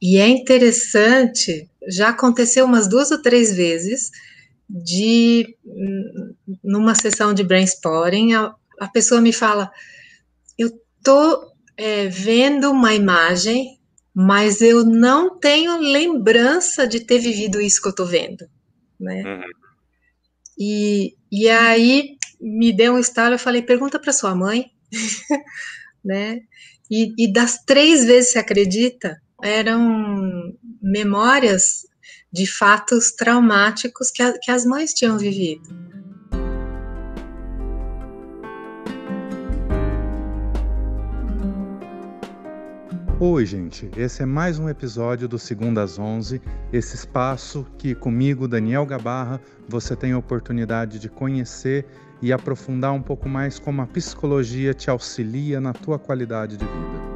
E é interessante, já aconteceu umas duas ou três vezes, de numa sessão de brainstorming, a, a pessoa me fala: Eu tô é, vendo uma imagem, mas eu não tenho lembrança de ter vivido isso que eu tô vendo, né? Uhum. E, e aí me deu um estalo, eu falei: Pergunta para sua mãe, né? E, e das três vezes, se acredita, eram memórias de fatos traumáticos que, a, que as mães tinham vivido. Oi, gente. Esse é mais um episódio do Segunda às 11, esse espaço que comigo, Daniel Gabarra, você tem a oportunidade de conhecer e aprofundar um pouco mais como a psicologia te auxilia na tua qualidade de vida.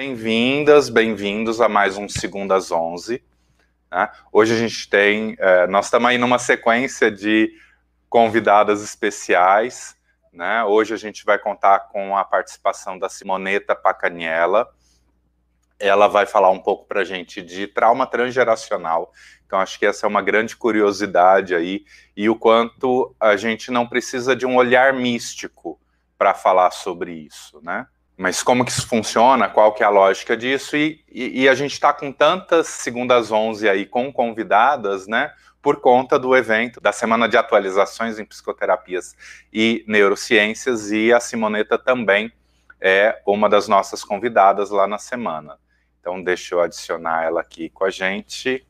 Bem-vindas, bem-vindos a mais um Segunda às 11. Né? Hoje a gente tem, é, nós estamos aí numa sequência de convidadas especiais. Né? Hoje a gente vai contar com a participação da Simoneta Pacaniela. Ela vai falar um pouco para a gente de trauma transgeracional. Então, acho que essa é uma grande curiosidade aí, e o quanto a gente não precisa de um olhar místico para falar sobre isso, né? Mas como que isso funciona, qual que é a lógica disso, e, e, e a gente está com tantas segundas 11 aí com convidadas, né, por conta do evento da Semana de Atualizações em Psicoterapias e Neurociências, e a Simoneta também é uma das nossas convidadas lá na semana. Então, deixa eu adicionar ela aqui com a gente.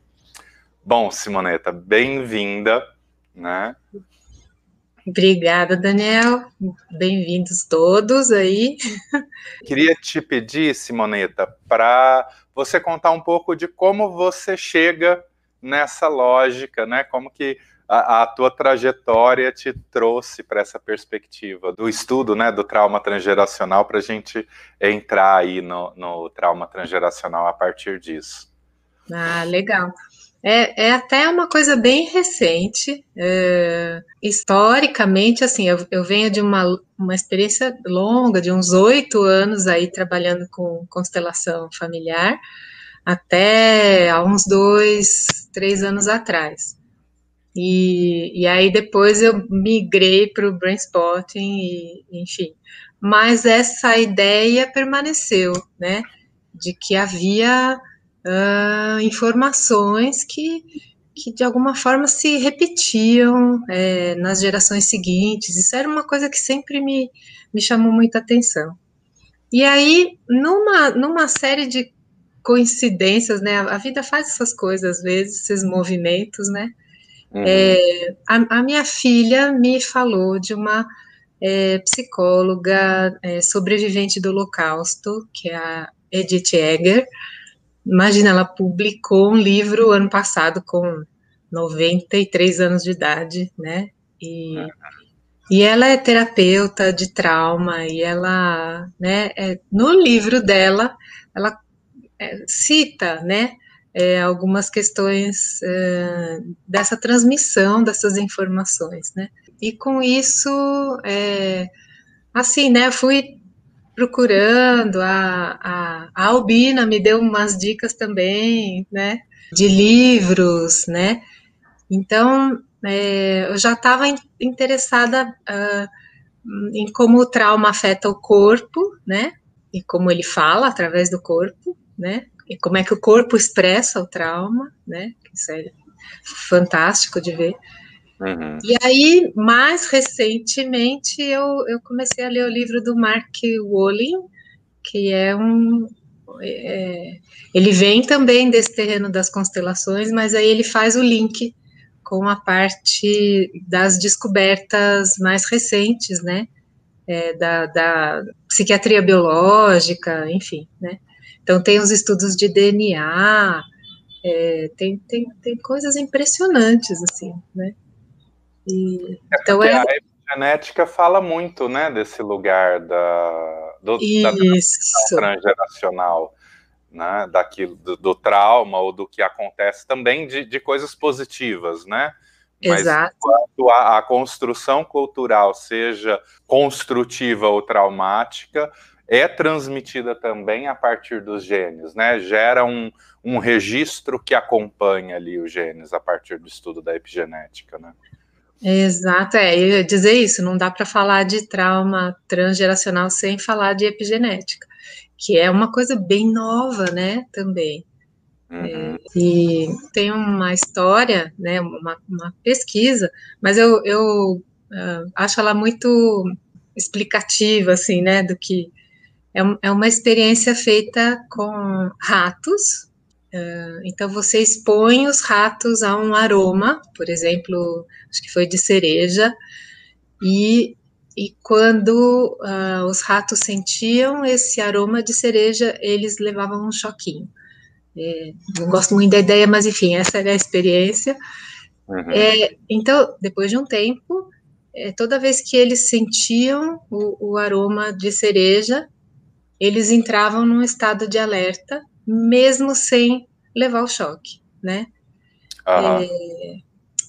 Bom, Simoneta, bem-vinda, né? Obrigada, Daniel. Bem-vindos todos aí. Queria te pedir, Simoneta, para você contar um pouco de como você chega nessa lógica, né? Como que a, a tua trajetória te trouxe para essa perspectiva do estudo, né, do trauma transgeracional, para a gente entrar aí no, no trauma transgeracional a partir disso. Ah, legal. É, é até uma coisa bem recente. É, historicamente, assim, eu, eu, venho de uma, uma experiência longa, de uns oito anos aí trabalhando com constelação familiar, até há uns dois, três anos atrás. E, e aí depois eu migrei para o Brainspotting, e, enfim. Mas essa ideia permaneceu, né? De que havia uh, informações que, que de alguma forma se repetiam é, nas gerações seguintes. Isso era uma coisa que sempre me, me chamou muita atenção. E aí, numa, numa série de coincidências, né? A vida faz essas coisas às vezes, esses movimentos, né? Uhum. É, a, a, minha filha me falou de uma é, psicóloga é, sobrevivente do Holocausto, que é a Edith Egger, Imagina, ela publicou um livro ano passado com 93 anos de idade, né? E, e ela é terapeuta de trauma e ela, né, é, no livro dela, ela é, cita, né, é, algumas questões é, dessa transmissão dessas informações, né? E com isso, é, assim, né, fui procurando, a, a, a Albina me deu umas dicas também, né, de livros, né, então é, eu já estava interessada uh, em como o trauma afeta o corpo, né, e como ele fala através do corpo, né, e como é que o corpo expressa o trauma, né, isso é fantástico de ver. Uhum. E aí, mais recentemente, eu, eu comecei a ler o livro do Mark Wolin, que é um. É, ele vem também desse terreno das constelações, mas aí ele faz o link com a parte das descobertas mais recentes, né? É, da, da, psiquiatria biológica, enfim, né? Então tem os estudos de DNA, é, tem, tem, tem coisas impressionantes, assim, né? E, é então é... A epigenética fala muito, né, desse lugar da, do, da transgeracional, né, daquilo, do, do, trauma ou do que acontece também de, de coisas positivas, né, Mas Exato. enquanto a, a construção cultural seja construtiva ou traumática, é transmitida também a partir dos genes, né? Gera um, um registro que acompanha ali os genes a partir do estudo da epigenética, né? Exato, é, eu ia dizer isso, não dá para falar de trauma transgeracional sem falar de epigenética, que é uma coisa bem nova, né, também. Uhum. É, e tem uma história, né, uma, uma pesquisa, mas eu, eu uh, acho ela muito explicativa, assim, né, do que é, é uma experiência feita com ratos. Então você expõe os ratos a um aroma, por exemplo, acho que foi de cereja, e, e quando uh, os ratos sentiam esse aroma de cereja, eles levavam um choquinho. É, não gosto muito da ideia, mas enfim, essa era a experiência. Uhum. É, então, depois de um tempo, é, toda vez que eles sentiam o, o, aroma de cereja, eles entravam num estado de alerta, mesmo sem levar o choque, né? Uhum.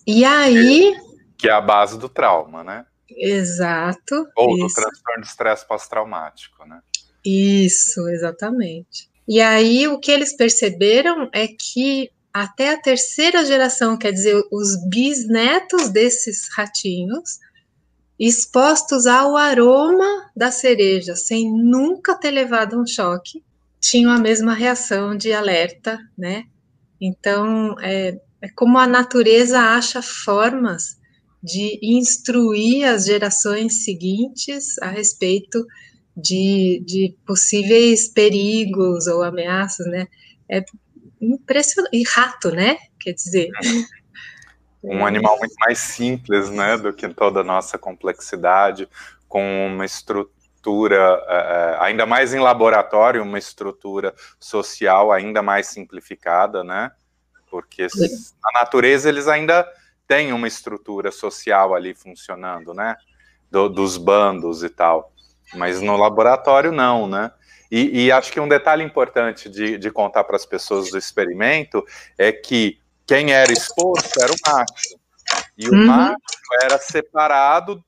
e aí. Que é a base do trauma, né? Exato. Ou isso. do transtorno de estresse pós-traumático, né? Isso, exatamente. E aí o que eles perceberam é que até a terceira geração, quer dizer, os bisnetos desses ratinhos, expostos ao aroma da cereja, sem nunca ter levado um choque, tinham a mesma reação de alerta, né? Então, é, é como a natureza acha formas de instruir as gerações seguintes a respeito de, de possíveis perigos ou ameaças, né? É impressionante. E rato, né? Quer dizer. Um animal muito mais simples, né, do que toda a nossa complexidade, com uma estrutura, é, é, ainda mais em laboratório, uma estrutura social ainda mais simplificada, né? Porque na natureza eles ainda têm uma estrutura social ali funcionando, né? Do, dos bandos e tal mas no laboratório não, né? E, e acho que um detalhe importante de, de contar para as pessoas do experimento é que quem era exposto era o macho. E o uhum. macho era separado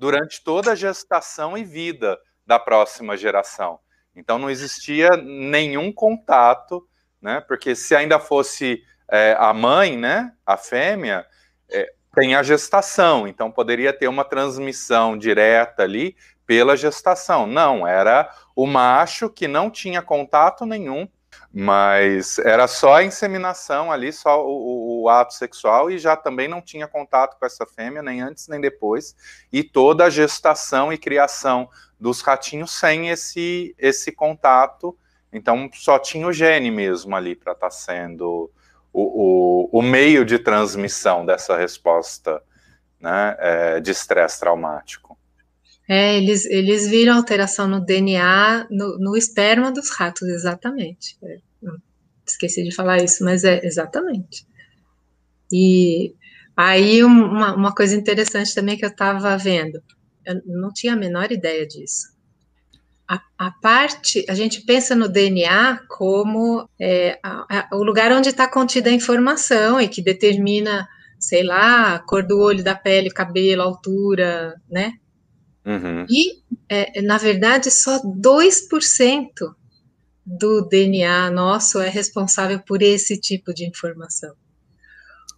durante toda a gestação e vida da próxima geração. Então não existia nenhum contato, né? Porque se ainda fosse é, a mãe, né, a fêmea, é, tem a gestação, então poderia ter uma transmissão direta ali pela gestação. Não, era o macho que não tinha contato nenhum, mas era só a inseminação ali, só o, o, ato sexual, e já também não tinha contato com essa fêmea, nem antes nem depois, e toda a gestação e criação dos ratinhos sem esse, esse contato. Então só tinha o gene mesmo ali para estar tá sendo o, o, o, meio de transmissão dessa resposta né, é, de estresse traumático. É, eles, eles viram alteração no DNA, no, no esperma dos ratos, exatamente. É, esqueci de falar isso, mas é exatamente. E aí uma, uma coisa interessante também que eu estava vendo, eu não tinha a menor ideia disso. A, a, parte, a gente pensa no DNA como é, a, a, o lugar onde está contida a informação e que determina, sei lá, a cor do olho, da pele, cabelo, altura, né? Uhum. E, é, na verdade, só 2% do DNA nosso é responsável por esse tipo de informação.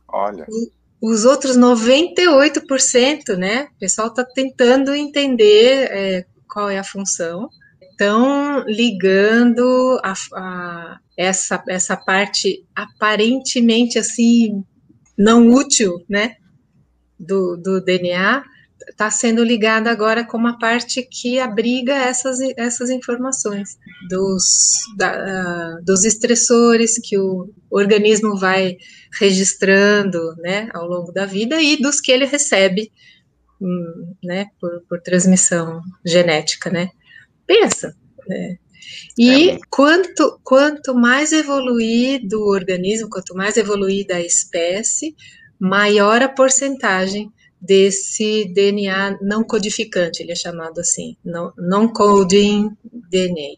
Olha. E os outros 98%, né? O pessoal está tentando entender é, qual é a função. Estão ligando a, a, essa, essa parte aparentemente assim não útil, né? Do, do DNA está sendo ligada agora com uma parte que abriga essas, essas informações dos, da, dos estressores que o organismo vai registrando né, ao longo da vida e dos que ele recebe hum, né, por, por transmissão genética. Né? Pensa. Né? E é. quanto, quanto mais evoluído o organismo, quanto mais evoluída a espécie, maior a porcentagem desse DNA não codificante, ele é chamado assim, não, coding DNA.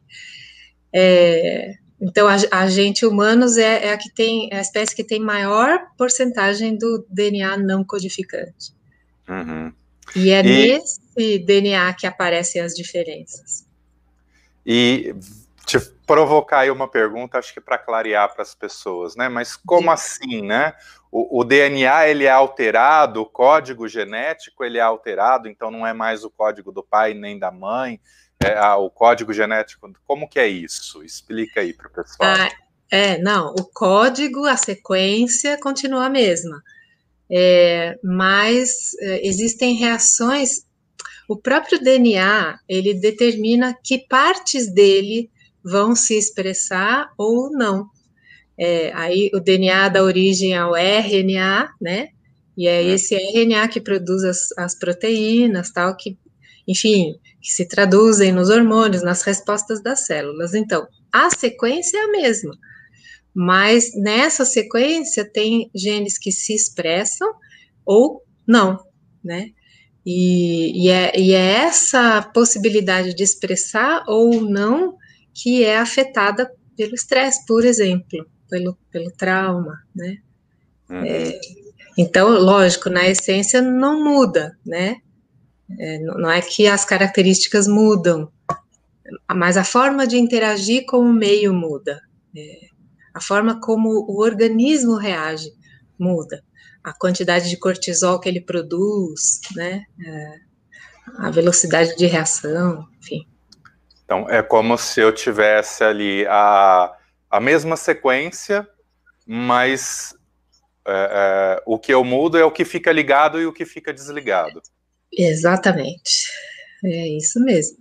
É, então, a, a gente humanos é, é, a que tem é a espécie que tem maior porcentagem do DNA não codificante. Uhum. E é e, nesse DNA que aparecem as diferenças. E te provocar aí uma pergunta, acho que para clarear para as pessoas, né? Mas como Sim. assim, né? O, o, DNA ele é alterado, o código genético ele é alterado, então não é mais o código do pai nem da mãe, é ah, o código genético. Como que é isso? Explica aí para o pessoal. Ah, é, não, o código, a sequência continua a mesma. É, mas é, existem reações. O próprio DNA ele determina que partes dele vão se expressar ou não. É, aí o DNA dá origem ao RNA, né? E é esse RNA que produz as, as proteínas, tal, que, enfim, que se traduzem nos hormônios, nas respostas das células. Então, a sequência é a mesma, mas nessa sequência tem genes que se expressam ou não, né? E, e, é, e é essa possibilidade de expressar ou não que é afetada pelo estresse, por exemplo, pelo, pelo trauma, né? Uhum. É, então, lógico, na essência não muda, né? É, não é que as características mudam, mas a forma de interagir com o meio muda. É, a forma como o organismo reage muda. A quantidade de cortisol que ele produz, né? É, a velocidade de reação, enfim. Então, é como se eu tivesse ali a, a mesma sequência, mas é, é, o que eu mudo é o que fica ligado e o que fica desligado. Exatamente. É isso mesmo.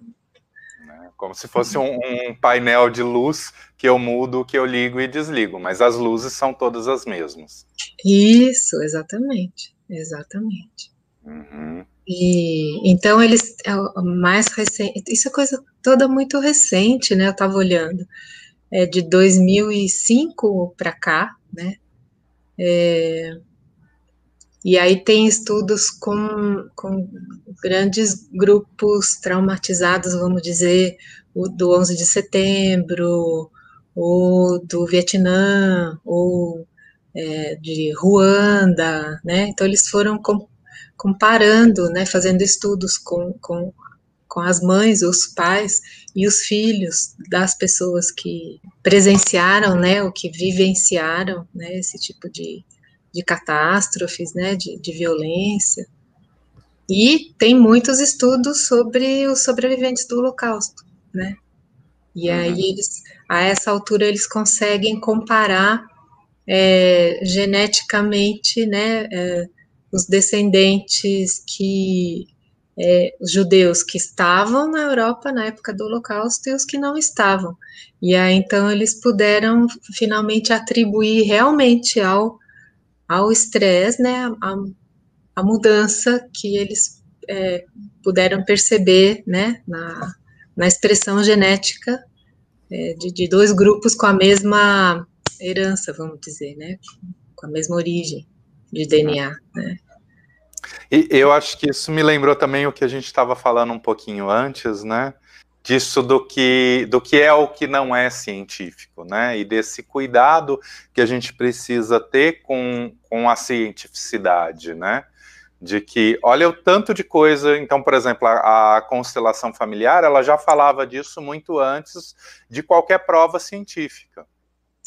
Né, como se fosse um, um, painel de luz que eu mudo, que eu ligo e desligo, mas as luzes são todas as mesmas. Isso, exatamente. Exatamente. Uhum. E então eles é mais recente, isso é coisa toda muito recente, né? Eu estava olhando, é de 2005 para cá, né? É, e aí tem estudos com, com grandes grupos traumatizados, vamos dizer, o do 11 de setembro, ou do Vietnã, ou é, de Ruanda, né? Então eles foram com, comparando, né, fazendo estudos com, com, com as mães, os pais e os filhos das pessoas que presenciaram, né, ou que vivenciaram, né, esse tipo de, de catástrofes, né, de, de violência. E tem muitos estudos sobre os sobreviventes do Holocausto, né? E uhum. aí eles, a essa altura, eles conseguem comparar é, geneticamente, né, é, os descendentes que é, os judeus que estavam na Europa na época do Holocausto e os que não estavam. E aí então eles puderam finalmente atribuir realmente ao ao estresse, né, a, a, mudança que eles é, puderam perceber, né, na, na expressão genética é, de, de dois grupos com a mesma herança, vamos dizer, né, com a mesma origem de DNA, né. E eu acho que isso me lembrou também o que a gente estava falando um pouquinho antes, né? Disso do que, do que é o que não é científico, né? E desse cuidado que a gente precisa ter com, com a cientificidade, né? De que, olha o tanto de coisa. Então, por exemplo, a, a constelação familiar, ela já falava disso muito antes de qualquer prova científica.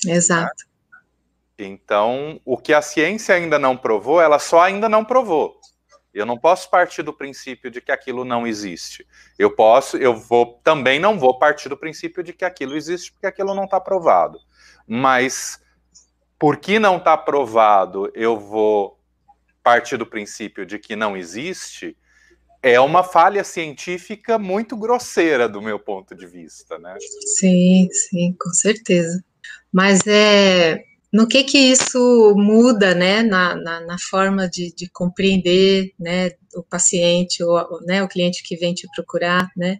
Exato. Né? Então, o que a ciência ainda não provou, ela só ainda não provou. Eu não posso partir do princípio de que aquilo não existe. Eu posso, eu vou também não vou partir do princípio de que aquilo existe porque aquilo não está provado. Mas porque não está provado, eu vou partir do princípio de que não existe. É uma falha científica muito grosseira do meu ponto de vista, né? Sim, sim, com certeza. Mas é no que que isso muda, né, na, na, na forma de, de, compreender, né, o paciente ou, né, o cliente que vem te procurar, né?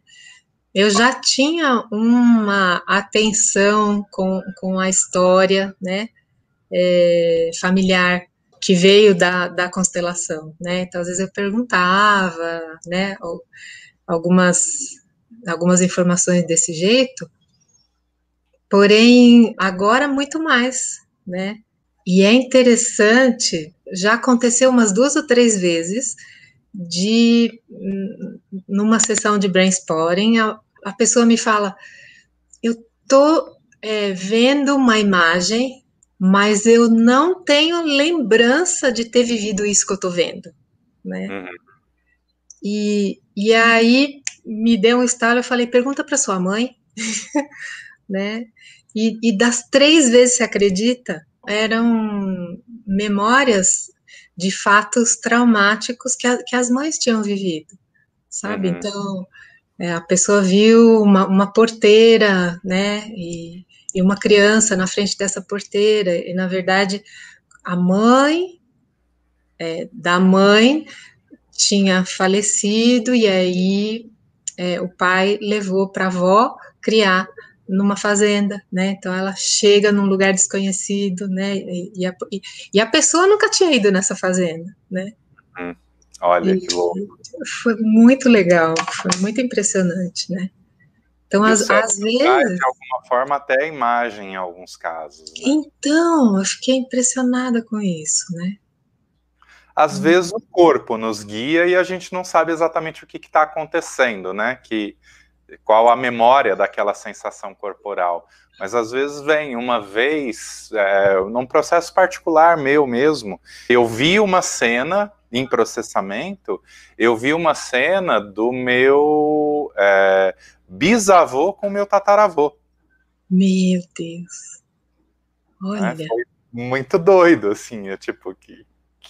Eu já tinha uma atenção com, com a história, né, é, familiar que veio da, da constelação, né? Então, às vezes eu perguntava, né, algumas algumas informações desse jeito, porém agora muito mais, né? E é interessante, já aconteceu umas duas ou três vezes de numa sessão de brainstorming a, a pessoa me fala, eu tô é, vendo uma imagem, mas eu não tenho lembrança de ter vivido isso que eu tô vendo, né? Uhum. E, e aí me deu um estalo, eu falei, pergunta para sua mãe, né? E, e, das três vezes, você acredita, eram memórias de fatos traumáticos que, a, que as mães tinham vivido, sabe? Uhum. Então, é, a pessoa viu uma, uma porteira, né? E, e uma criança na frente dessa porteira, e na verdade, a mãe é, da mãe tinha falecido, e aí é, o pai levou para a avó criar numa fazenda, né? Então ela chega num lugar desconhecido, né? E, a, e, e a, pessoa nunca tinha ido nessa fazenda, né? Hum, olha e, que louco. Foi muito legal, foi muito impressionante, né? Então, às, às vezes. De alguma forma, até a imagem em alguns casos. Né? Então, eu fiquei impressionada com isso, né? Às hum. vezes o corpo nos guia e a gente não sabe exatamente o que está acontecendo, né? Que, qual a memória daquela sensação corporal. Mas às vezes vem uma vez, é, num processo particular meu mesmo, eu vi uma cena em processamento, eu vi uma cena do meu é, bisavô com meu tataravô. Meu Deus. Né, Olha. É, foi muito doido, assim, é tipo que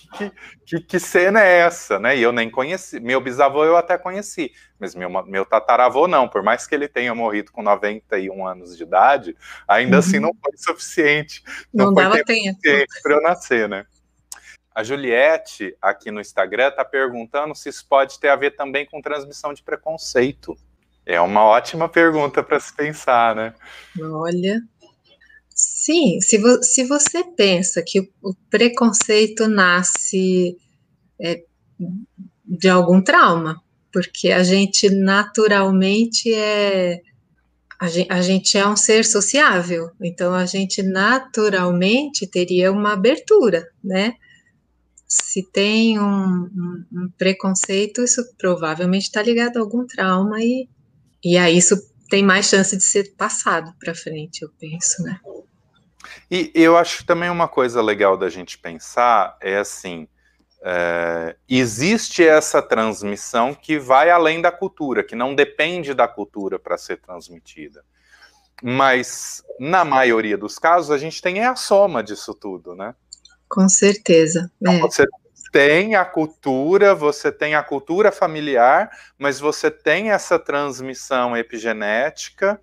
que, que, que, cena é essa, né? E eu nem conheci. Meu bisavô eu até conheci, mas meu, meu tataravô não. Por mais que ele tenha morrido com 91 anos de idade, ainda assim uhum. assim não foi suficiente. Não, não foi dava tempo, tempo. para eu nascer, né? A Juliette, aqui no Instagram, está perguntando se isso pode ter a ver também com transmissão de preconceito. É uma ótima pergunta para se pensar, né? Olha, Sim, se, vo se você pensa que o, preconceito nasce é, de algum trauma, porque a gente naturalmente é. A gente, a gente, é um ser sociável, então a gente naturalmente teria uma abertura, né? Se tem um, um, um preconceito, isso provavelmente está ligado a algum trauma e, e aí isso tem mais chance de ser passado para frente, eu penso, né? E eu acho também uma coisa legal da gente pensar é assim: é, existe essa transmissão que vai além da cultura, que não depende da cultura para ser transmitida. Mas, na maioria dos casos, a gente tem a soma disso tudo, né? Com certeza. Então, é. Você tem a cultura, você tem a cultura familiar, mas você tem essa transmissão epigenética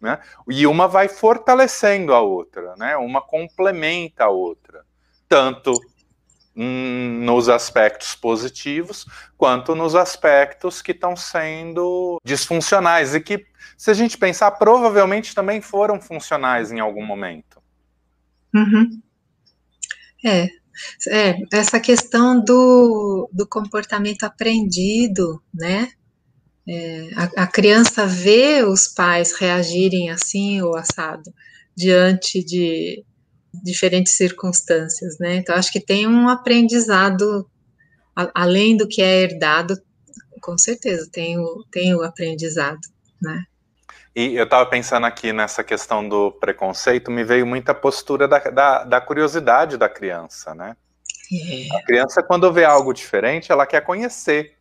né? E uma vai fortalecendo a outra, né? Uma complementa a outra, tanto nos aspectos positivos quanto nos aspectos que estão sendo disfuncionais e que, se a gente pensar, provavelmente também foram funcionais em algum momento. Uhum. É, é, essa questão do, do comportamento aprendido, né? É, a, a, criança vê os pais reagirem assim ou assado diante de diferentes circunstâncias, né? Então acho que tem um aprendizado a, além do que é herdado, com certeza tem o, tem o aprendizado, né? E eu estava pensando aqui nessa questão do preconceito, me veio muita postura da, da, da curiosidade da criança, né? É. A criança, quando vê algo diferente, ela quer conhecer.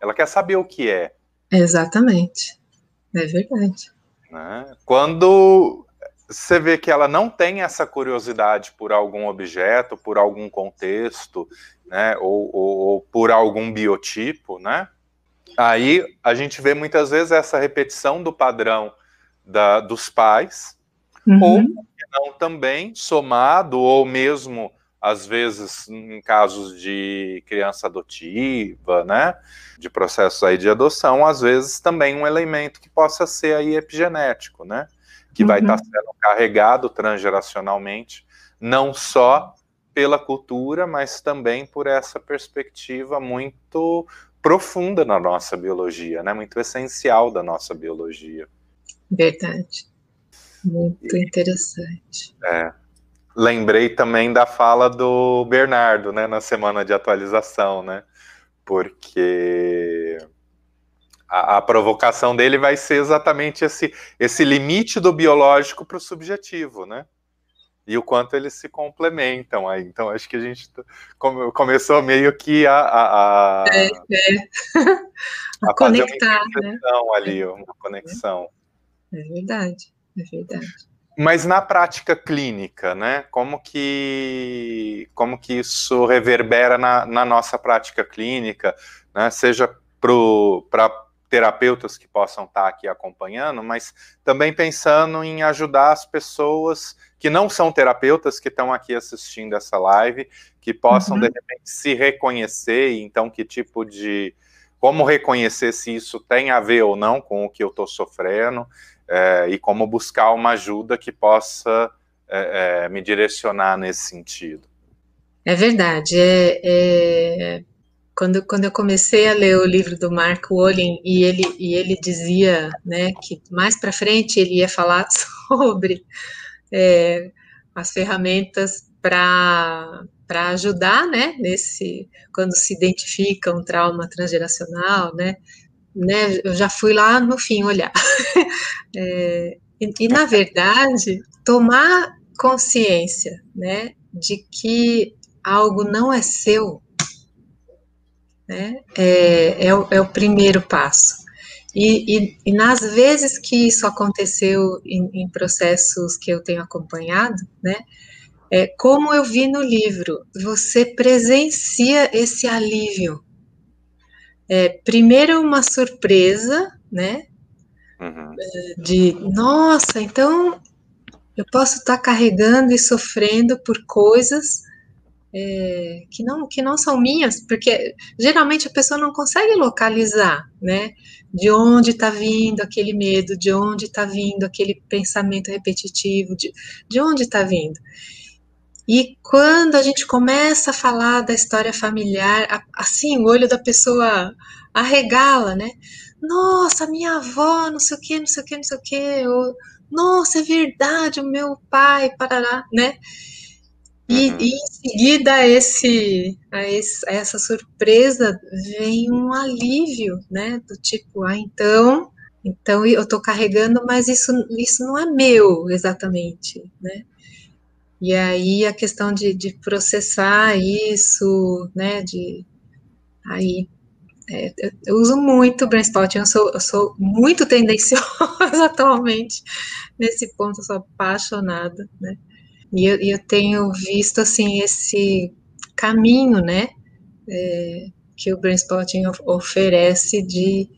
Ela quer saber o que é. Exatamente. É verdade. Né? Quando você vê que ela não tem essa curiosidade por algum objeto, por algum contexto, né, ou, ou, ou, por algum biotipo, né? Aí a gente vê muitas vezes essa repetição do padrão da, dos pais, uhum. ou não também somado, ou mesmo às vezes em casos de criança adotiva, né, de processos aí de adoção, às vezes também um elemento que possa ser aí epigenético, né, que uhum. vai estar sendo carregado transgeracionalmente, não só pela cultura, mas também por essa perspectiva muito profunda na nossa biologia, né, muito essencial da nossa biologia. Verdade. Muito interessante. É. Lembrei também da fala do Bernardo, né, na semana de atualização, né? Porque a, a provocação dele vai ser exatamente esse, esse limite do biológico para o subjetivo, né? e o quanto eles se complementam aí. Então, acho que a gente come, começou meio que a, a, a, é, é. a, a conectar, né? ali, uma conexão. É verdade, é verdade. Mas na prática clínica, né? Como que, como que isso reverbera na, na nossa prática clínica, né? Seja para terapeutas que possam estar aqui acompanhando, mas também pensando em ajudar as pessoas que não são terapeutas que estão aqui assistindo essa live, que possam uhum. de repente se reconhecer, então que tipo de como reconhecer se isso tem a ver ou não com o que eu estou sofrendo é, e como buscar uma ajuda que possa é, é, me direcionar nesse sentido. É verdade. É, é, quando, quando eu comecei a ler o livro do Mark Wolin e ele, e ele dizia né, que mais para frente ele ia falar sobre é, as ferramentas para para ajudar, né, nesse quando se identifica um trauma transgeracional, né, né, eu já fui lá no fim olhar. é, e, e, na verdade, tomar consciência, né, de que algo não é seu, né, é, é, o, é o primeiro passo. E, e, e, nas vezes que isso aconteceu em, em, processos que eu tenho acompanhado, né, é, como eu vi no livro, você presencia esse alívio. É, primeiro uma surpresa, né, uhum. É, de nossa, então eu posso estar carregando e sofrendo por coisas é, que, não, que não são minhas, porque geralmente a pessoa não consegue localizar, né? De onde está vindo aquele medo, de onde está vindo aquele pensamento repetitivo, de, de onde está vindo. E quando a gente começa a falar da história familiar, assim, o olho da pessoa arregala, né? Nossa, minha avó, não sei o que, não sei o que, não sei o que, ou, nossa, é verdade, o meu pai, parará, né? E, uhum. e, em seguida a, esse, a, esse, a essa surpresa vem um alívio, né? Do tipo, ah, então, então eu estou carregando, mas isso, isso não é meu exatamente, né? E aí a questão de, de processar isso, né? De aí é, eu uso muito o Brainspot, eu sou, eu sou muito tendenciosa atualmente nesse ponto, eu sou apaixonada, né? E eu, eu tenho visto, assim, esse caminho, né, é, que o Brainspotting oferece de,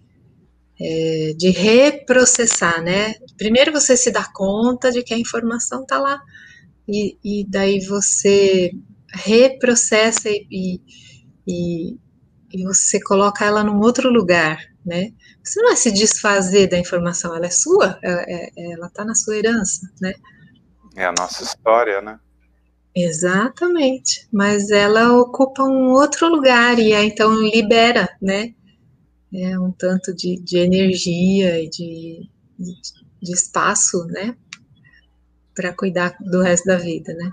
é, de reprocessar, né? Primeiro você se dá conta de que a informação está lá, e, e, daí você reprocessa e, e, e você coloca ela num outro lugar, né? Você não é se desfazer da informação, ela é sua, é, é, ela está na sua herança, né? É a nossa história, né? Exatamente, mas ela ocupa um outro lugar e aí então libera, né? É um tanto de, de energia e de, de, de espaço, né? Para cuidar do resto da vida, né?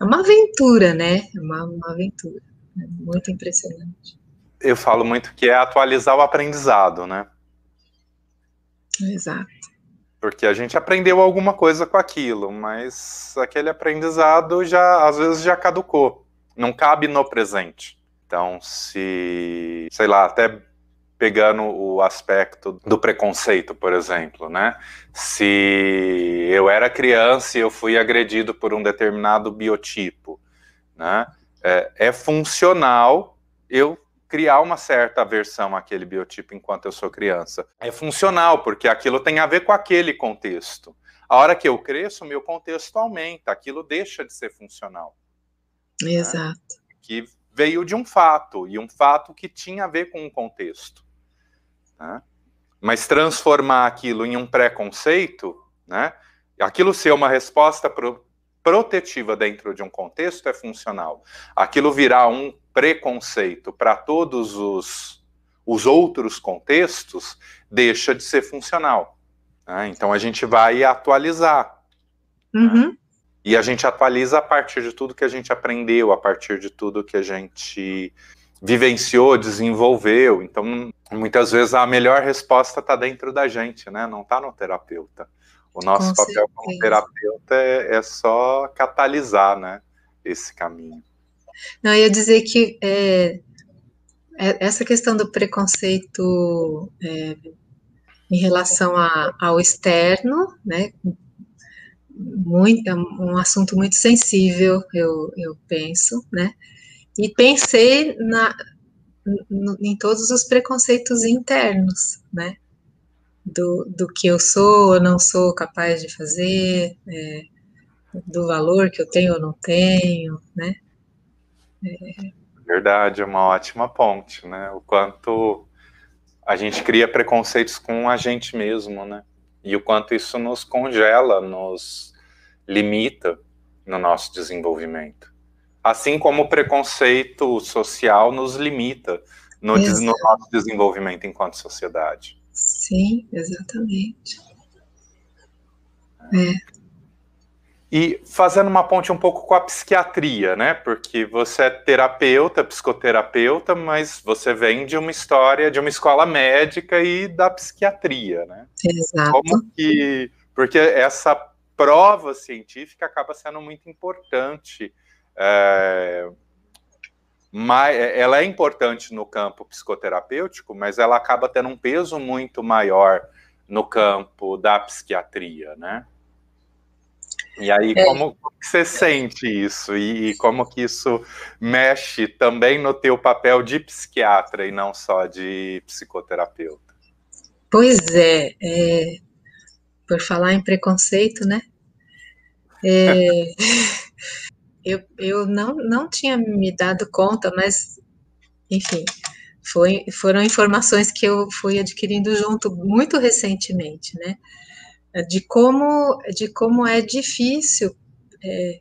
É uma aventura, né? É uma, uma aventura. É muito impressionante. Eu falo muito que é atualizar o aprendizado, né? Exato porque a gente aprendeu alguma coisa com aquilo, mas aquele aprendizado já às vezes já caducou, não cabe no presente. Então, se, sei lá, até pegando o aspecto do preconceito, por exemplo, né? Se eu era criança e eu fui agredido por um determinado biotipo, né? É, é funcional eu criar uma certa aversão àquele biotipo enquanto eu sou criança. É funcional, porque aquilo tem a ver com aquele contexto. A hora que eu cresço, meu contexto aumenta, aquilo deixa de ser funcional. Né? Exato. Né? Que veio de um fato, e um fato que tinha a ver com um contexto. Né? Mas transformar aquilo em um preconceito, né? aquilo ser uma resposta pro, protetiva dentro de um contexto é funcional. Aquilo virar um preconceito para todos os, os outros contextos deixa de ser funcional. Né? Então a gente vai atualizar Uhum. Né? E a gente atualiza a partir de tudo que a gente aprendeu, a partir de tudo que a gente vivenciou, desenvolveu. Então, muitas vezes a melhor resposta está dentro da gente, né? Não está no terapeuta. O nosso Com papel certeza. como terapeuta é, é, só catalisar, né? Esse caminho. Não, eu ia dizer que é, é, essa questão do preconceito é, em relação a, ao externo, né? Muito, é um assunto muito sensível, eu, eu penso, né? E pensei na, em todos os preconceitos internos, né? Do, do que eu sou ou não sou capaz de fazer, é, do valor que eu tenho ou não tenho, né? É... Verdade, é uma ótima ponte, né? O quanto a gente cria preconceitos com a gente mesmo, né? E o quanto isso nos congela, nos limita no nosso desenvolvimento. Assim como o preconceito social nos limita no, no nosso desenvolvimento enquanto sociedade. Sim, exatamente. É. E fazendo uma ponte um pouco com a psiquiatria, né? Porque você é terapeuta, psicoterapeuta, mas você vem de uma história, de uma escola médica e da psiquiatria, né? Exato. Como que. Porque essa prova científica acaba sendo muito importante. É, mas ela é importante no campo psicoterapêutico, mas ela acaba tendo um peso muito maior no campo da psiquiatria, né? E aí, é. como, você sente isso? E, e, como que isso mexe também no teu papel de psiquiatra e não só de psicoterapeuta? Pois é, é por falar em preconceito, né? É, eu eu não, não tinha me dado conta, mas, enfim, foi, foram informações que eu fui adquirindo junto muito recentemente, né? de como, de como é difícil é,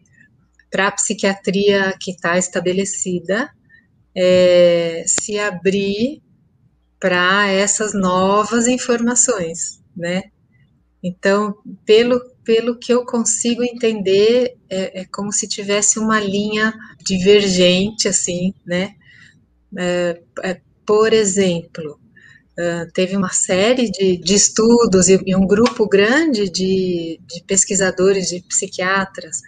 para a psiquiatria que está estabelecida é, se abrir para essas novas informações, né? Então, pelo, pelo que eu consigo entender, é, é como se tivesse uma linha divergente, assim, né? É, é por exemplo, Uh, teve uma série de, de estudos e, e, um grupo grande de, de pesquisadores, de psiquiatras,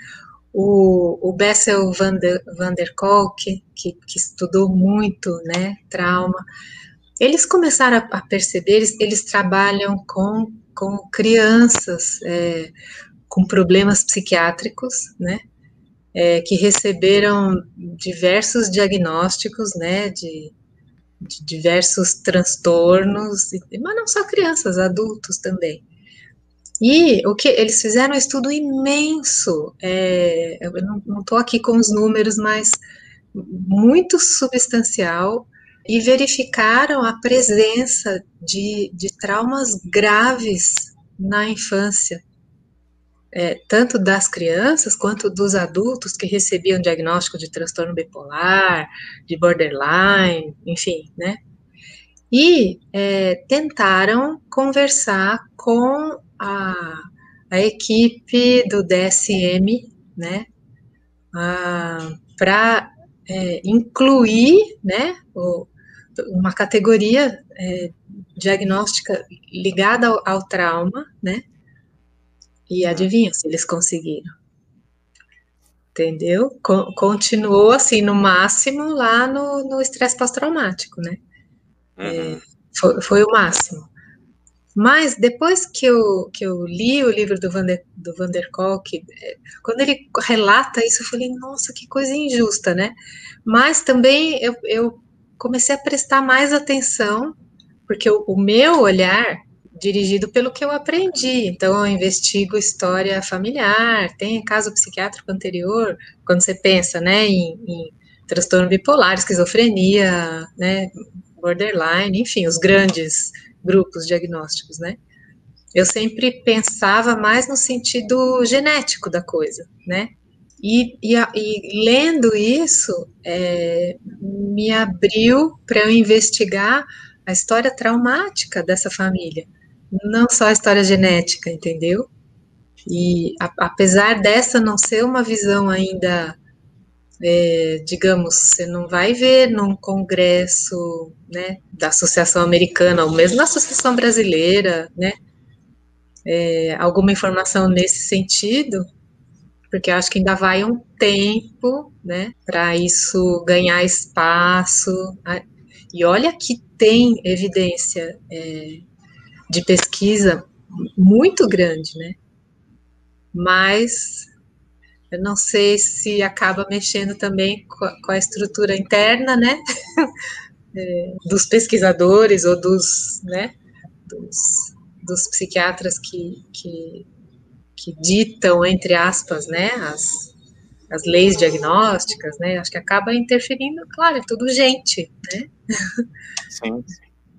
o, o Bessel van der, van der Kolk, que, que, estudou muito né, trauma, eles começaram a, a perceber, eles, eles, trabalham com, com crianças é, com problemas psiquiátricos, né, é, que receberam diversos diagnósticos, né, de de diversos transtornos, mas não só crianças, adultos também. E o que eles fizeram um estudo imenso, é, eu não estou aqui com os números, mas muito substancial, e verificaram a presença de, de traumas graves na infância é, tanto das crianças quanto dos adultos que recebiam diagnóstico de transtorno bipolar, de borderline, enfim, né? E é, tentaram conversar com a, a equipe do DSM, né? Para é, incluir, né? O, uma categoria é, diagnóstica ligada ao, ao trauma, né? E adivinha se eles conseguiram? Entendeu? Con continuou assim, no máximo, lá no estresse pós-traumático, né? Uhum. É, foi, foi, o máximo. Mas depois que eu, que eu li o livro do Vander, do Vander Kolk, é, quando ele relata isso, eu falei, nossa, que coisa injusta, né? Mas também eu, eu comecei a prestar mais atenção, porque o, o meu olhar dirigido pelo que eu aprendi. Então, eu investigo história familiar, tem caso psiquiátrico anterior, quando você pensa, né, em, em transtorno bipolar, esquizofrenia, né, borderline, enfim, os grandes grupos diagnósticos, né. Eu sempre pensava mais no sentido genético da coisa, né, e, e, e lendo isso, é, me abriu para eu investigar a história traumática dessa família não só a história genética, entendeu? E a, apesar dessa não ser uma visão ainda, é, digamos, você não vai ver num congresso né, da Associação Americana, ou mesmo na Associação Brasileira, né, é, alguma informação nesse sentido, porque acho que ainda vai um tempo, né, para isso ganhar espaço. E olha que tem evidência é, de pesquisa muito grande, né? Mas eu não sei se acaba mexendo também com a, com a estrutura interna, né? é, dos pesquisadores ou dos, né? Dos, dos psiquiatras que, que que ditam, entre aspas, né, as, as leis diagnósticas, né, acho que acaba interferindo, claro, é tudo gente, né? Sim.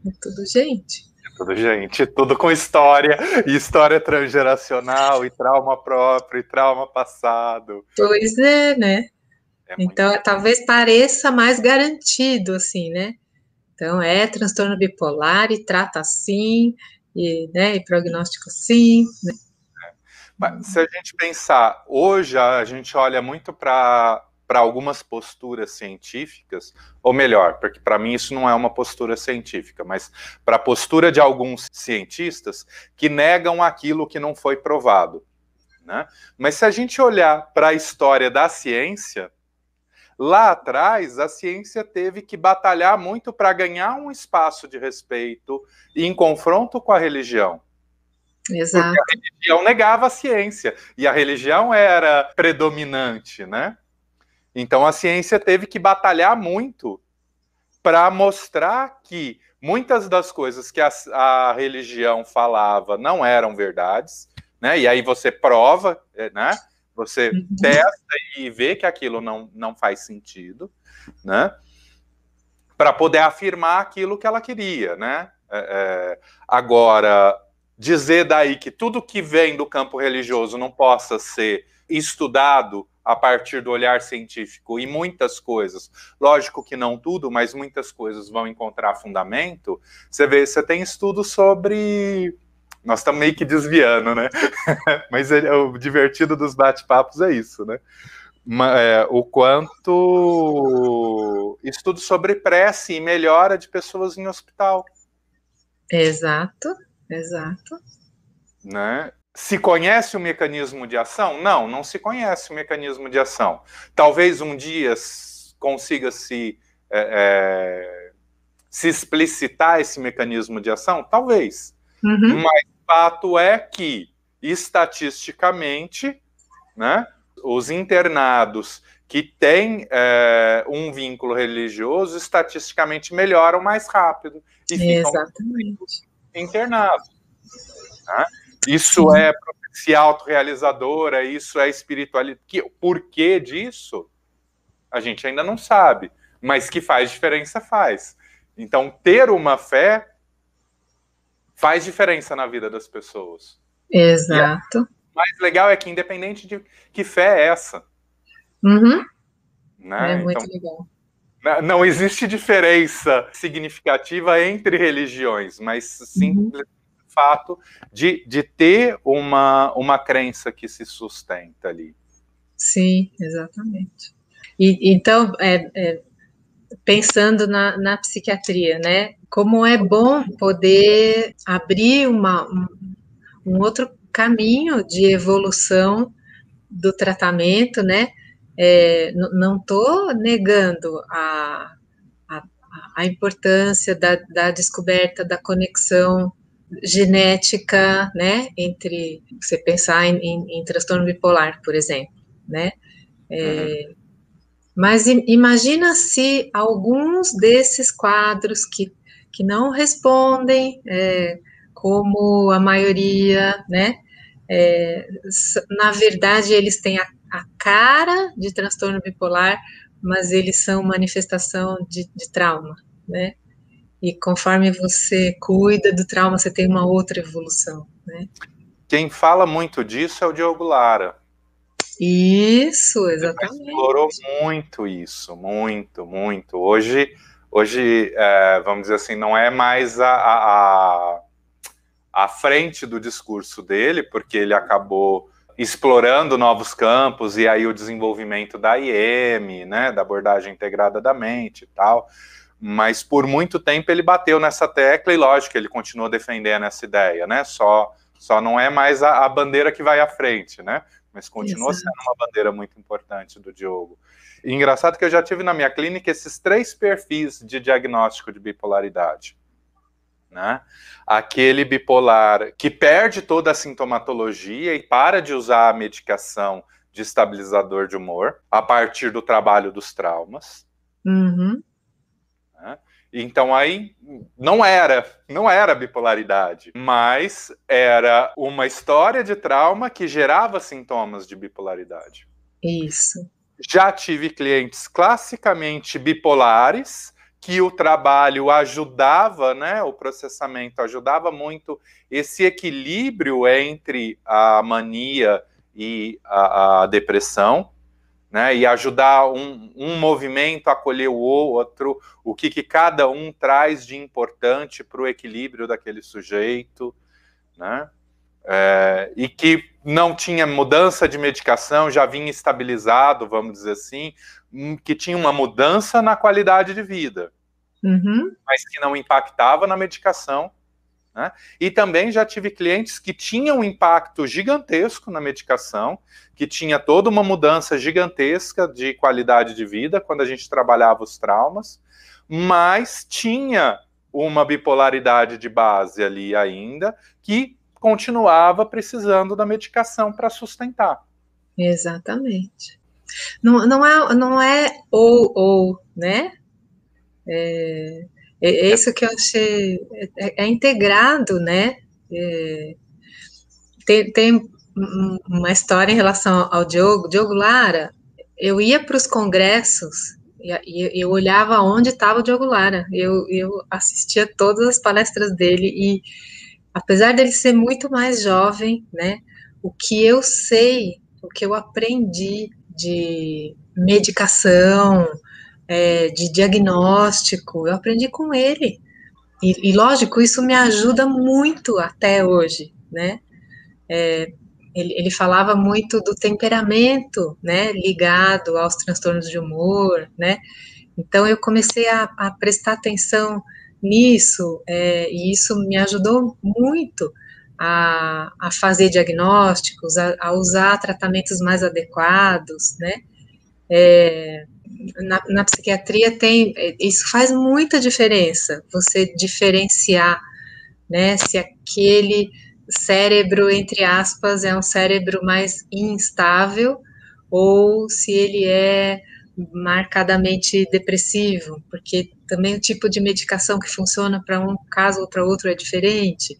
É tudo gente. É tudo gente, tudo com história, e história transgeracional, e trauma próprio, e trauma passado. Pois é, né? É então, muito... talvez pareça mais garantido, assim, né? Então, é transtorno bipolar e trata assim, e, né, e prognóstico assim, né? Se a gente pensar, hoje a gente olha muito para para algumas posturas científicas, ou melhor, porque para mim isso não é uma postura científica, mas para a postura de alguns cientistas que negam aquilo que não foi provado. Né? Mas se a gente olhar para a história da ciência, lá atrás a ciência teve que batalhar muito para ganhar um espaço de respeito e em confronto com a religião. Exato. Porque a religião negava a ciência e a religião era predominante, né? Então a ciência teve que batalhar muito para mostrar que muitas das coisas que a, a, religião falava não eram verdades, né? E aí você prova, é, né? Você uhum. testa e vê que aquilo não, não faz sentido, né? Para poder afirmar aquilo que ela queria, né? É, é, agora, dizer daí que tudo que vem do campo religioso não possa ser estudado a partir do olhar científico e muitas coisas, lógico que não tudo, mas muitas coisas vão encontrar fundamento. Você vê, você tem estudos sobre nós estamos meio que desviando, né? Mas é, o divertido dos bate-papos é isso, né? É, o quanto estudo sobre prece e melhora de pessoas em hospital. Exato. Exato. Né? Se conhece o mecanismo de ação? Não, não se conhece o mecanismo de ação. Talvez um dia consiga se, é, é, se explicitar esse mecanismo de ação? Talvez. Uhum. Mas o fato é que, estatisticamente, né, os internados que têm é, um vínculo religioso, estatisticamente melhoram mais rápido. E Exatamente internado. Né? Isso é profecia autorrealizadora, isso é espiritualidade. O porquê disso, a gente ainda não sabe, mas que faz diferença, faz. Então, ter uma fé faz diferença na vida das pessoas. Exato. o mais legal é que, independente de que fé é essa. Uhum. Né? É muito então, legal. Não existe diferença significativa entre religiões, mas sim uhum. o fato de, de ter uma, uma crença que se sustenta ali. Sim, exatamente. E, então, é, é, pensando na, na psiquiatria, né? Como é bom poder abrir uma, um, um outro caminho de evolução do tratamento, né? É, não estou negando a, a, a importância da, da, descoberta da conexão genética, né, entre você pensar em, em, em transtorno bipolar, por exemplo, né, é, uhum. mas imagina se alguns desses quadros que, que não respondem é, como a maioria, né, é, na verdade eles têm a a cara de transtorno bipolar, mas eles são manifestação de, de trauma, né? E conforme você cuida do trauma, você tem uma outra evolução, né? Quem fala muito disso é o Diogo Lara. Isso, exatamente. Ele explorou muito isso, muito, muito. Hoje, hoje é, vamos dizer assim, não é mais a, a, a, a frente do discurso dele, porque ele acabou explorando novos campos e aí o desenvolvimento da IM, né, da abordagem integrada da mente e tal. Mas por muito tempo ele bateu nessa tecla e lógico ele continua defendendo essa ideia, né? Só só não é mais a, a bandeira que vai à frente, né? Mas continua Exato. sendo uma bandeira muito importante do Diogo. E engraçado que eu já tive na minha clínica esses três perfis de diagnóstico de bipolaridade né? Aquele bipolar que perde toda a sintomatologia e para de usar a medicação de estabilizador de humor a partir do trabalho dos traumas. Uhum. Né? Então aí não era, não era bipolaridade, mas era uma história de trauma que gerava sintomas de bipolaridade. Isso. Já tive clientes classicamente bipolares que o trabalho ajudava, né, o processamento ajudava muito esse equilíbrio entre a mania e a, a depressão, né, e ajudar um, um movimento a acolher o outro, o que, que cada um traz de importante para o equilíbrio daquele sujeito, né, é, e que não tinha mudança de medicação, já vinha estabilizado, vamos dizer assim, hum, que tinha uma mudança na qualidade de vida, uhum. mas que não impactava na medicação. Né? E também já tive clientes que tinham um impacto gigantesco na medicação, que tinha toda uma mudança gigantesca de qualidade de vida quando a gente trabalhava os traumas, mas tinha uma bipolaridade de base ali ainda, que continuava precisando da medicação para sustentar. Exatamente. Não, não, é, não é ou, ou, né? É, é, é isso que eu achei. É, é integrado, né? É, tem, tem uma história em relação ao Diogo. Diogo Lara, eu ia para os congressos e eu olhava onde estava o Diogo Lara. Eu, eu assistia todas as palestras dele e apesar dele ser muito mais jovem, né, o que eu sei, o que eu aprendi de medicação, é, de diagnóstico, eu aprendi com ele. E, e, lógico, isso me ajuda muito até hoje, né? É, ele, ele, falava muito do temperamento, né, ligado aos transtornos de humor, né? Então eu comecei a, a prestar atenção nisso, é, e isso me ajudou muito a, a fazer diagnósticos, a, a, usar tratamentos mais adequados, né? É, na, na, psiquiatria tem, isso faz muita diferença, você diferenciar, né, se aquele cérebro, entre aspas, é um cérebro mais instável, ou se ele é marcadamente depressivo, porque também o tipo de medicação que funciona para um caso ou para outro é diferente.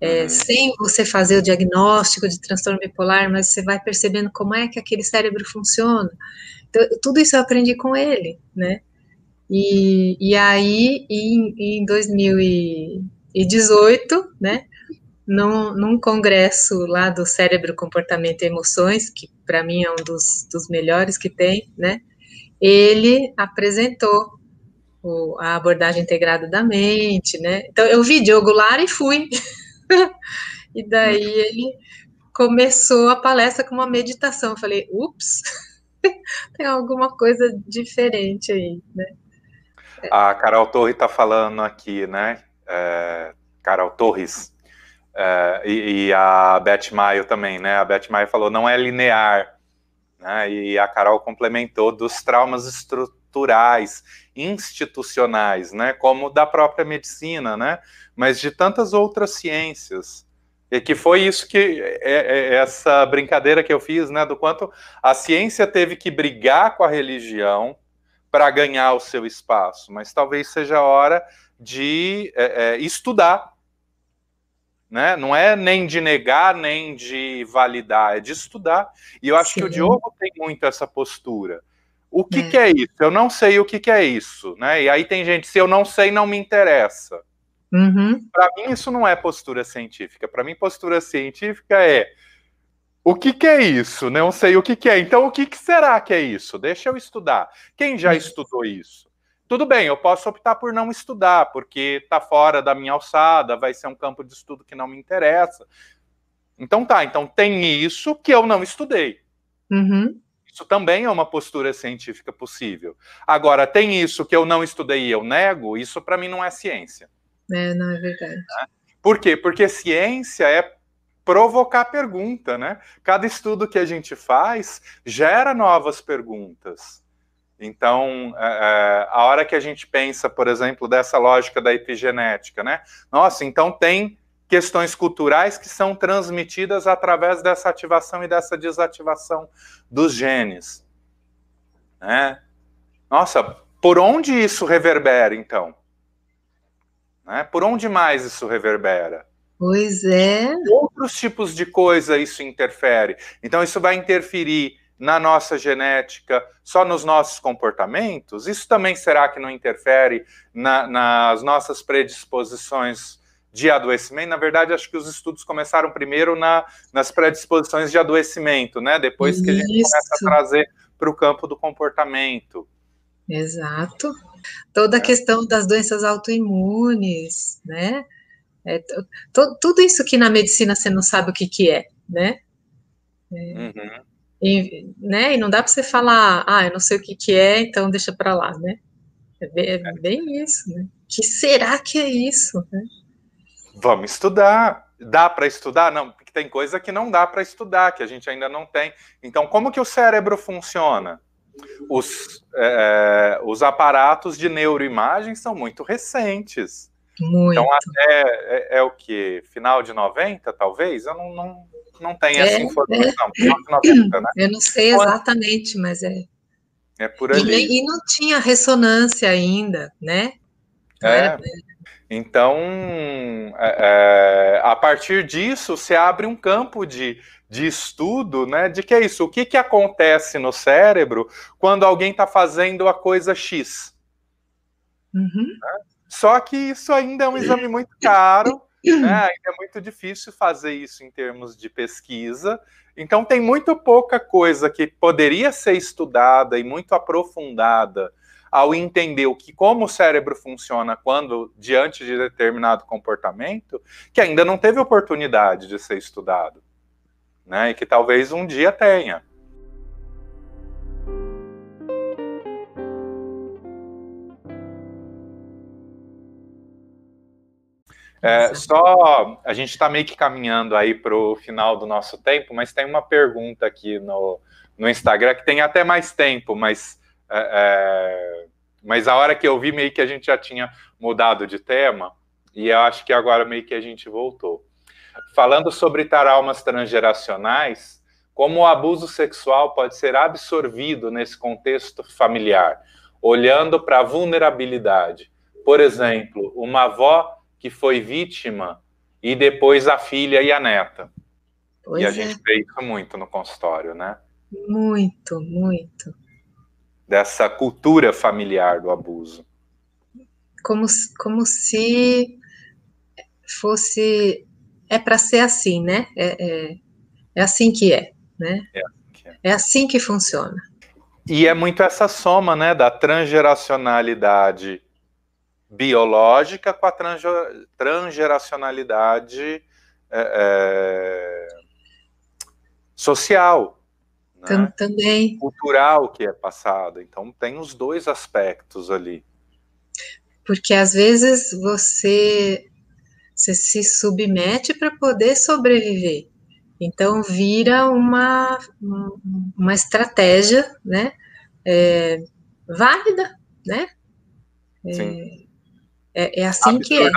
É, uhum. sem você fazer o diagnóstico de transtorno bipolar, mas você vai percebendo como é que aquele cérebro funciona. Então, tudo isso eu aprendi com ele, né? E, e aí, em, em 2018, né, num, num, congresso lá do Cérebro, Comportamento e Emoções, que para mim é um dos, dos melhores que tem, né, ele apresentou o, a abordagem integrada da mente, né? Então eu vi Diogo Lara e fui. e daí ele começou a palestra com uma meditação. Eu falei, ups, tem alguma coisa diferente aí, né? A Carol Torres está falando aqui, né? É, Carol Torres. É, e, e, a Beth Maio também, né? A Beth Maio falou, não é linear. Né? E a Carol complementou dos traumas estruturais institucionais, né, como da própria medicina, né, mas de tantas outras ciências. E que foi isso que é, é, essa brincadeira que eu fiz, né, do quanto a ciência teve que brigar com a religião para ganhar o seu espaço, mas talvez seja a hora de é, é, estudar, né? Não é nem de negar nem de validar, é de estudar. E eu acho Sim. que o Diogo tem muito essa postura. O que, é. que é isso? Eu não sei o que, que é isso, né? E aí tem gente, se eu não sei, não me interessa. Uhum. Para mim, isso não é postura científica. Para mim, postura científica é o que, que é isso? Não sei o que, que é. Então, o que, que será que é isso? Deixa eu estudar. Quem já estudou isso? Tudo bem, eu posso optar por não estudar, porque está fora da minha alçada, vai ser um campo de estudo que não me interessa. Então tá, então tem isso que eu não estudei. Uhum. Isso também é uma postura científica possível. Agora, tem isso que eu não estudei e eu nego, isso para mim não é ciência. É, não é verdade. Né? Por quê? Porque ciência é provocar pergunta, né? Cada estudo que a gente faz gera novas perguntas. Então, é, é, a hora que a gente pensa, por exemplo, dessa lógica da epigenética, né? Nossa, então tem questões culturais que são transmitidas através dessa ativação e dessa desativação dos genes. Né? Nossa, por onde isso reverbera, então? Né? Por onde mais isso reverbera? Pois é. Outros tipos de coisa isso interfere. Então, isso vai interferir na nossa genética, só nos nossos comportamentos? Isso também será que não interfere na, nas nossas predisposições de adoecimento? Na verdade, acho que os estudos começaram primeiro na, nas predisposições de adoecimento, né? Depois que a gente começa a trazer para o campo do comportamento. Exato. Toda a é. questão das doenças autoimunes, né? É, tudo isso que na medicina você não sabe o que, que é, né? É, uhum. E, né? e não dá para você falar, ah, eu não sei o que, que é, então deixa para lá, né? É bem, é bem, isso, né? que será que é isso? Né? Vamos estudar. Dá para estudar? Não, porque tem coisa que não dá para estudar, que a gente ainda não tem. Então, como que o cérebro funciona? Os, é, os aparatos de neuroimagem são muito recentes. Muito. Então, até é, é, o que? Final de 90, talvez? Eu não, não, não essa é, informação. É. 90, né? Eu não sei exatamente, mas é. É por ali. E, e não tinha ressonância ainda, né? é. Era... Então, é, é, a partir disso, se abre um campo de, de estudo, né? De que é isso? O que, que acontece no cérebro quando alguém está fazendo a coisa X? Uhum. Né? Só que isso ainda é um exame muito caro, né? é muito difícil fazer isso em termos de pesquisa. Então, tem muito pouca coisa que poderia ser estudada e muito aprofundada ao entender o que como o cérebro funciona quando diante de determinado comportamento, que ainda não teve oportunidade de ser estudado, né? E que talvez um dia tenha. É, só a gente está meio que caminhando aí para o final do nosso tempo, mas tem uma pergunta aqui no, no Instagram que tem até mais tempo, mas, é, é, mas a hora que eu vi meio que a gente já tinha mudado de tema e eu acho que agora meio que a gente voltou. Falando sobre traumas transgeracionais, como o abuso sexual pode ser absorvido nesse contexto familiar, olhando para a vulnerabilidade. Por exemplo, uma avó que foi vítima e depois a filha e a neta. Pois e a é. gente vê isso muito no consultório, né? Muito, muito. Dessa cultura familiar do abuso. Como, como se fosse. É para ser assim, né? É, é, é, assim que é, né? É assim que, é. é assim que funciona. E é muito essa soma, né, da transgeracionalidade biológica com a transgeracionalidade é, é, social. Né? Também. Cultural que é passada. Então, tem os dois aspectos ali. Porque às vezes você, você se submete para poder sobreviver. Então, vira uma, uma estratégia né, é, válida, né? Sim. É, é assim que é.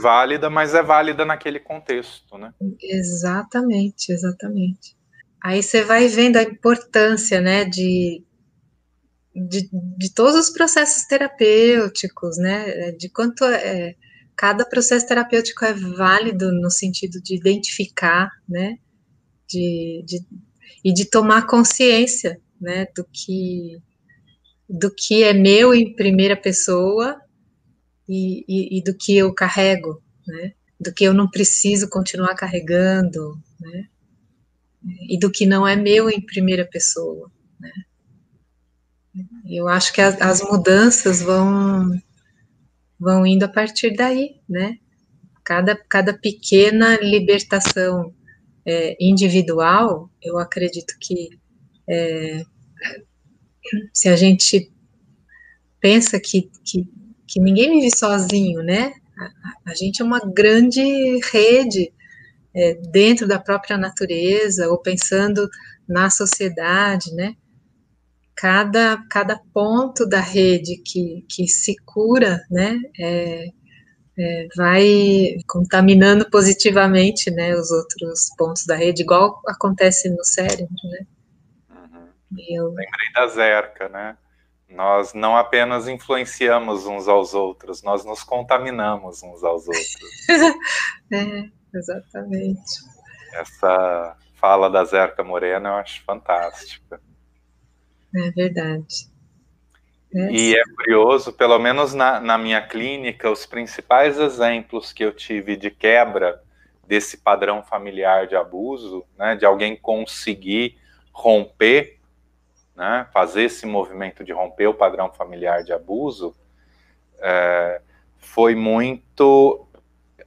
válida, mas é válida naquele contexto, né? Exatamente, exatamente. Aí você vai vendo a importância, né, de, de, de todos os processos terapêuticos, né, de quanto é, cada processo terapêutico é válido no sentido de identificar, né, de, de, e de tomar consciência, né, do que do que é meu em primeira pessoa e, e, e, do que eu carrego, né? Do que eu não preciso continuar carregando, né? E do que não é meu em primeira pessoa, né? Eu acho que as, as mudanças vão vão indo a partir daí, né? Cada, cada pequena libertação é, individual, eu acredito que é, se a gente pensa que, que, que ninguém vive sozinho, né? A, a gente é uma grande rede é, dentro da própria natureza, ou pensando na sociedade, né? Cada, cada ponto da rede que, que se cura, né? É, é, vai contaminando positivamente, né, os outros pontos da rede, igual acontece no cérebro, né? Uhum. Eu... Lembrei da Zerca, né? Nós não apenas influenciamos uns aos outros, nós nos contaminamos uns aos outros. é, exatamente. Essa fala da Zerca Morena eu acho fantástica. É verdade. E é curioso, pelo menos na, na, minha clínica, os principais exemplos que eu tive de quebra desse padrão familiar de abuso, né, de alguém conseguir romper, né, fazer esse movimento de romper o padrão familiar de abuso, é, foi muito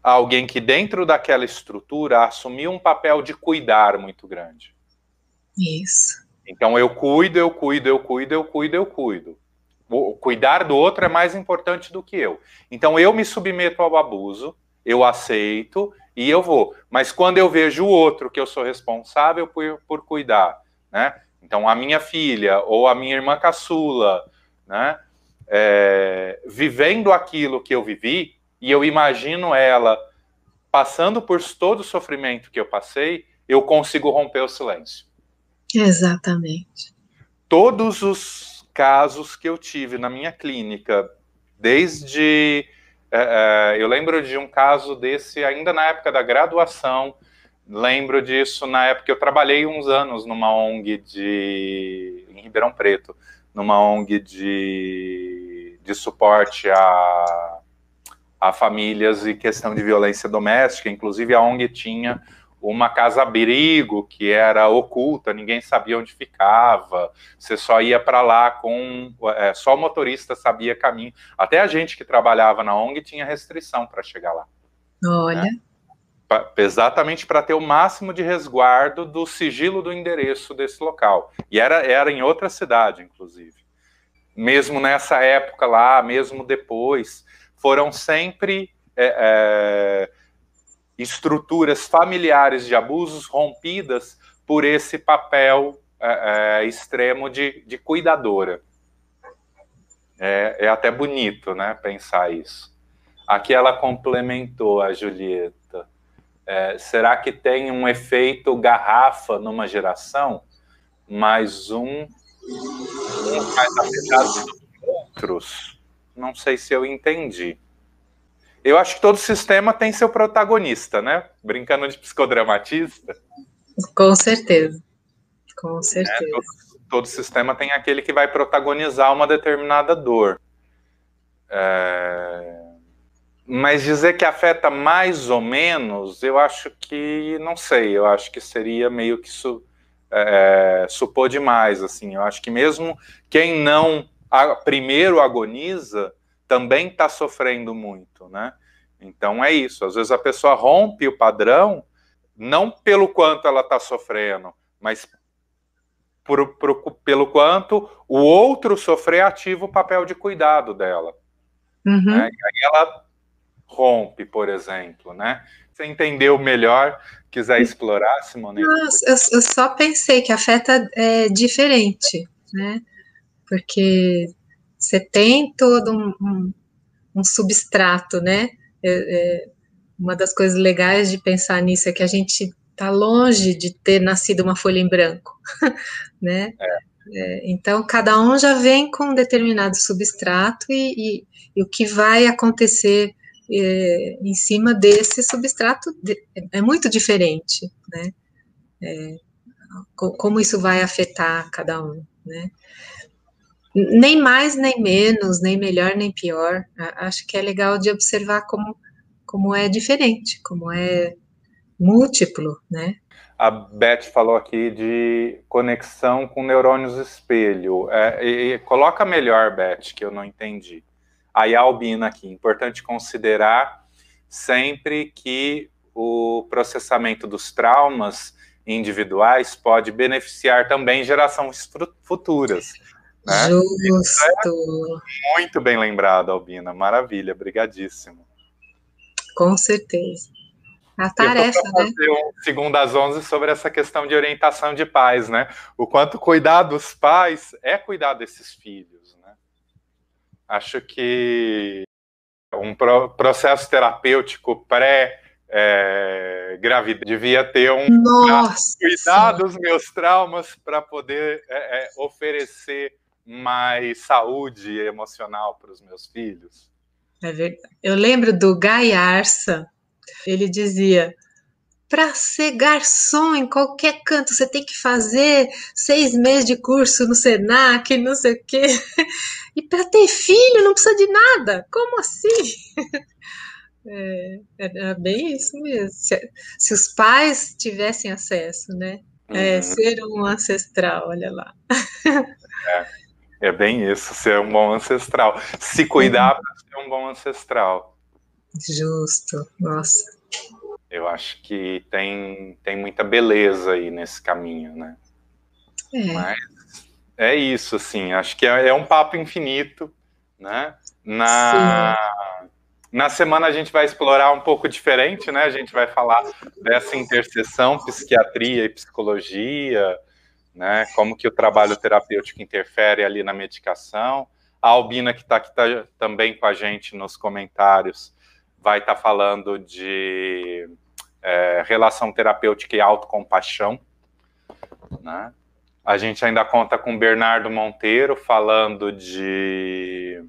alguém que dentro daquela estrutura assumiu um papel de cuidar muito grande. Isso. Então eu cuido, eu cuido, eu cuido, eu cuido, eu cuido cuidar do outro é mais importante do que eu. Então eu me submeto ao abuso, eu aceito e eu vou. Mas quando eu vejo o outro que eu sou responsável por, por cuidar, né? Então a minha filha ou a minha irmã caçula, né? É, vivendo aquilo que eu vivi e eu imagino ela passando por todo o sofrimento que eu passei, eu consigo romper o silêncio. Exatamente. Todos os casos que eu tive na minha clínica, desde. É, é, eu lembro de um caso desse ainda na época da graduação, lembro disso na época que eu trabalhei uns anos numa ONG de. em Ribeirão Preto, numa ONG de, de suporte a, a famílias e questão de violência doméstica. Inclusive, a ONG tinha uma casa-abrigo que era oculta, ninguém sabia onde ficava, você só ia para lá com. É, só o motorista sabia caminho. Até a gente que trabalhava na ONG tinha restrição para chegar lá. Olha. Né? Exatamente para ter o máximo de resguardo do sigilo do endereço desse local. E era, era em outra cidade, inclusive. Mesmo nessa época lá, mesmo depois, foram sempre. É, é, estruturas familiares de abusos rompidas por esse papel é, é, extremo de, de cuidadora. É, é, até bonito, né, pensar isso. Aqui ela complementou a Julieta. É, será que tem um efeito garrafa numa geração? Mais um, um mais afetado do que outros? Não sei se eu entendi. Eu acho que todo sistema tem seu protagonista, né? Brincando de psicodramatista. Com certeza. Com certeza. É, todo, todo, sistema tem aquele que vai protagonizar uma determinada dor. É... Mas dizer que afeta mais ou menos, eu acho que não sei. Eu acho que seria meio que su, é, supor demais. Assim, eu acho que mesmo quem não a, primeiro agoniza também está sofrendo muito, né? Então é isso. Às vezes a pessoa rompe o padrão, não pelo quanto ela está sofrendo, mas por, por, pelo quanto o outro sofrer ativa o papel de cuidado dela. Uhum. Né? E aí ela rompe, por exemplo, né? Você entendeu melhor, quiser explorar, Simone? Não, eu, eu, só pensei que afeta é diferente, né? Porque você tem todo um, um, um substrato, né? É, é, uma das coisas legais de pensar nisso é que a gente está longe de ter nascido uma folha em branco, né? É. É, então, cada um já vem com um determinado substrato e, e, e o que vai acontecer é, em cima desse substrato é muito diferente, né? É, como isso vai afetar cada um, né? nem mais nem menos, nem melhor nem pior. Acho que é legal de observar como, como é diferente, como é múltiplo, né? A Beth falou aqui de conexão com neurônios espelho. É, e, e, coloca melhor, Beth, que eu não entendi. Aí a Albina aqui, importante considerar sempre que o processamento dos traumas individuais pode beneficiar também gerações futuras. Né? Justo. É muito bem lembrado, Albina. Maravilha, brigadíssimo. Com certeza. A tarefa, Eu fazer né? um segundo às 11 sobre essa questão de orientação de pais, né? O quanto cuidar dos pais é cuidar desses filhos, né? Acho que um processo terapêutico pré é, gravidez devia ter um Nossa. cuidar dos meus traumas para poder é, é, oferecer mais saúde emocional para os meus filhos. É Eu lembro do Guy Arsa, ele dizia: para ser garçom em qualquer canto, você tem que fazer seis meses de curso no Senac, não sei o quê. E para ter filho não precisa de nada. Como assim? É, é, bem isso mesmo. Se, se, os pais tivessem acesso, né? É, uhum. ser um ancestral, olha lá. É, é, bem isso, ser um bom ancestral. Se cuidar uhum. para ser um bom ancestral. Justo, nossa. Eu acho que tem, tem muita beleza aí nesse caminho, né? É. Mas é isso, assim, acho que é, é um papo infinito, né? Na, Sim. na semana a gente vai explorar um pouco diferente, né? A gente vai falar dessa interseção psiquiatria e psicologia, né? Como que o trabalho terapêutico interfere ali na medicação. A Albina, que está aqui tá também com a gente nos comentários, vai estar tá falando de é, relação terapêutica e autocompaixão, né? A gente ainda conta com Bernardo Monteiro falando de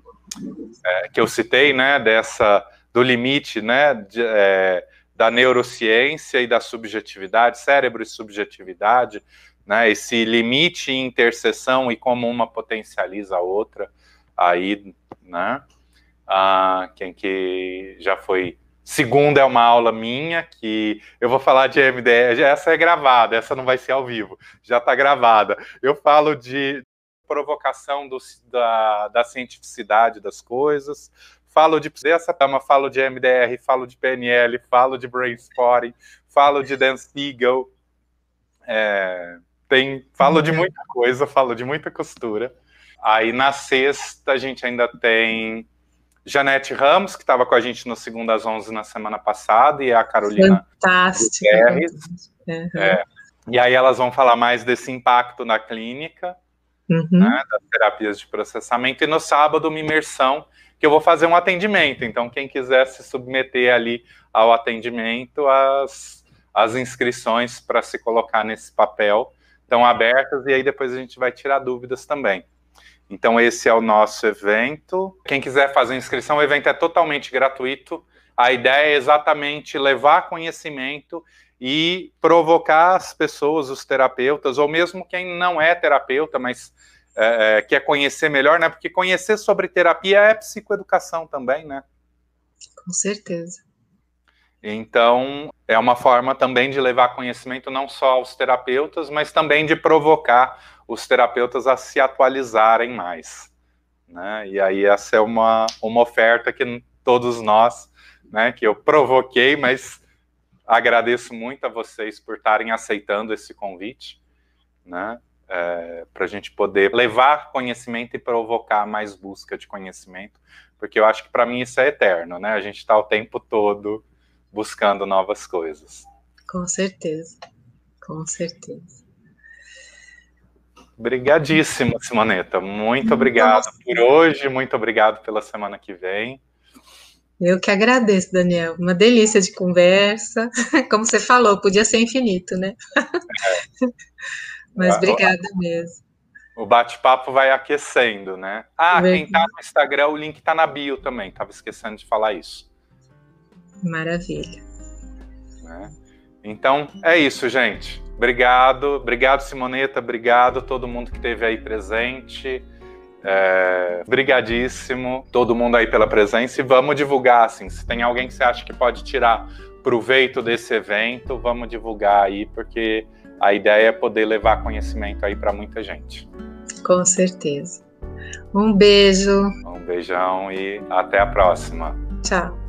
é, que eu citei, né, dessa do limite, né, de, é, da neurociência e da subjetividade, cérebro e subjetividade, né, esse limite e interseção e como uma potencializa a outra, aí, né, ah, quem que já foi Segunda é uma aula minha que eu vou falar de MDR. Essa é gravada, essa não vai ser ao vivo, já está gravada. Eu falo de provocação do, da, da cientificidade das coisas, falo de essa tema, falo de MDR, falo de PNL, falo de brainstorming, falo de Dan Siegel, é, tem, falo de muita coisa, falo de muita costura. Aí na sexta a gente ainda tem Janete Ramos, que estava com a gente no Segundo às 11 na semana passada, e a Carolina Fantástico. Uhum. É, e aí elas vão falar mais desse impacto na clínica, uhum. né, das terapias de processamento. E no sábado, uma imersão, que eu vou fazer um atendimento. Então, quem quiser se submeter ali ao atendimento, as, as inscrições para se colocar nesse papel estão abertas, e aí depois a gente vai tirar dúvidas também. Então, esse é o nosso evento. Quem quiser fazer inscrição, o evento é totalmente gratuito. A ideia é exatamente levar conhecimento e provocar as pessoas, os terapeutas, ou mesmo quem não é terapeuta, mas é, é quer conhecer melhor, né? Porque conhecer sobre terapia é psicoeducação também, né? Com certeza. Então, é uma forma também de levar conhecimento não só aos terapeutas, mas também de provocar os terapeutas a se atualizarem mais. Né? E aí essa é uma, uma oferta que todos nós, né, que eu provoquei, mas agradeço muito a vocês por estarem aceitando esse convite, né, é, para a gente poder levar conhecimento e provocar mais busca de conhecimento, porque eu acho que para mim isso é eterno, né? A gente está o tempo todo buscando novas coisas. Com certeza, com certeza. Obrigadíssimo, Simoneta. Muito obrigado Nossa. por hoje, muito obrigado pela semana que vem. Eu que agradeço, Daniel. Uma delícia de conversa. Como você falou, podia ser infinito, né? É. Mas obrigada mesmo. O bate-papo vai aquecendo, né? Ah, quem está no Instagram, o link está na bio também. Estava esquecendo de falar isso. Maravilha. Né? Então, é isso, gente. Obrigado, obrigado Simoneta, obrigado todo mundo que esteve aí presente. É, brigadíssimo, todo mundo aí pela presença e vamos divulgar, assim, se tem alguém que você acha que pode tirar proveito desse evento, vamos divulgar aí, porque a ideia é poder levar conhecimento aí para muita gente. Com certeza. Um beijo. Um beijão e até a próxima. Tchau.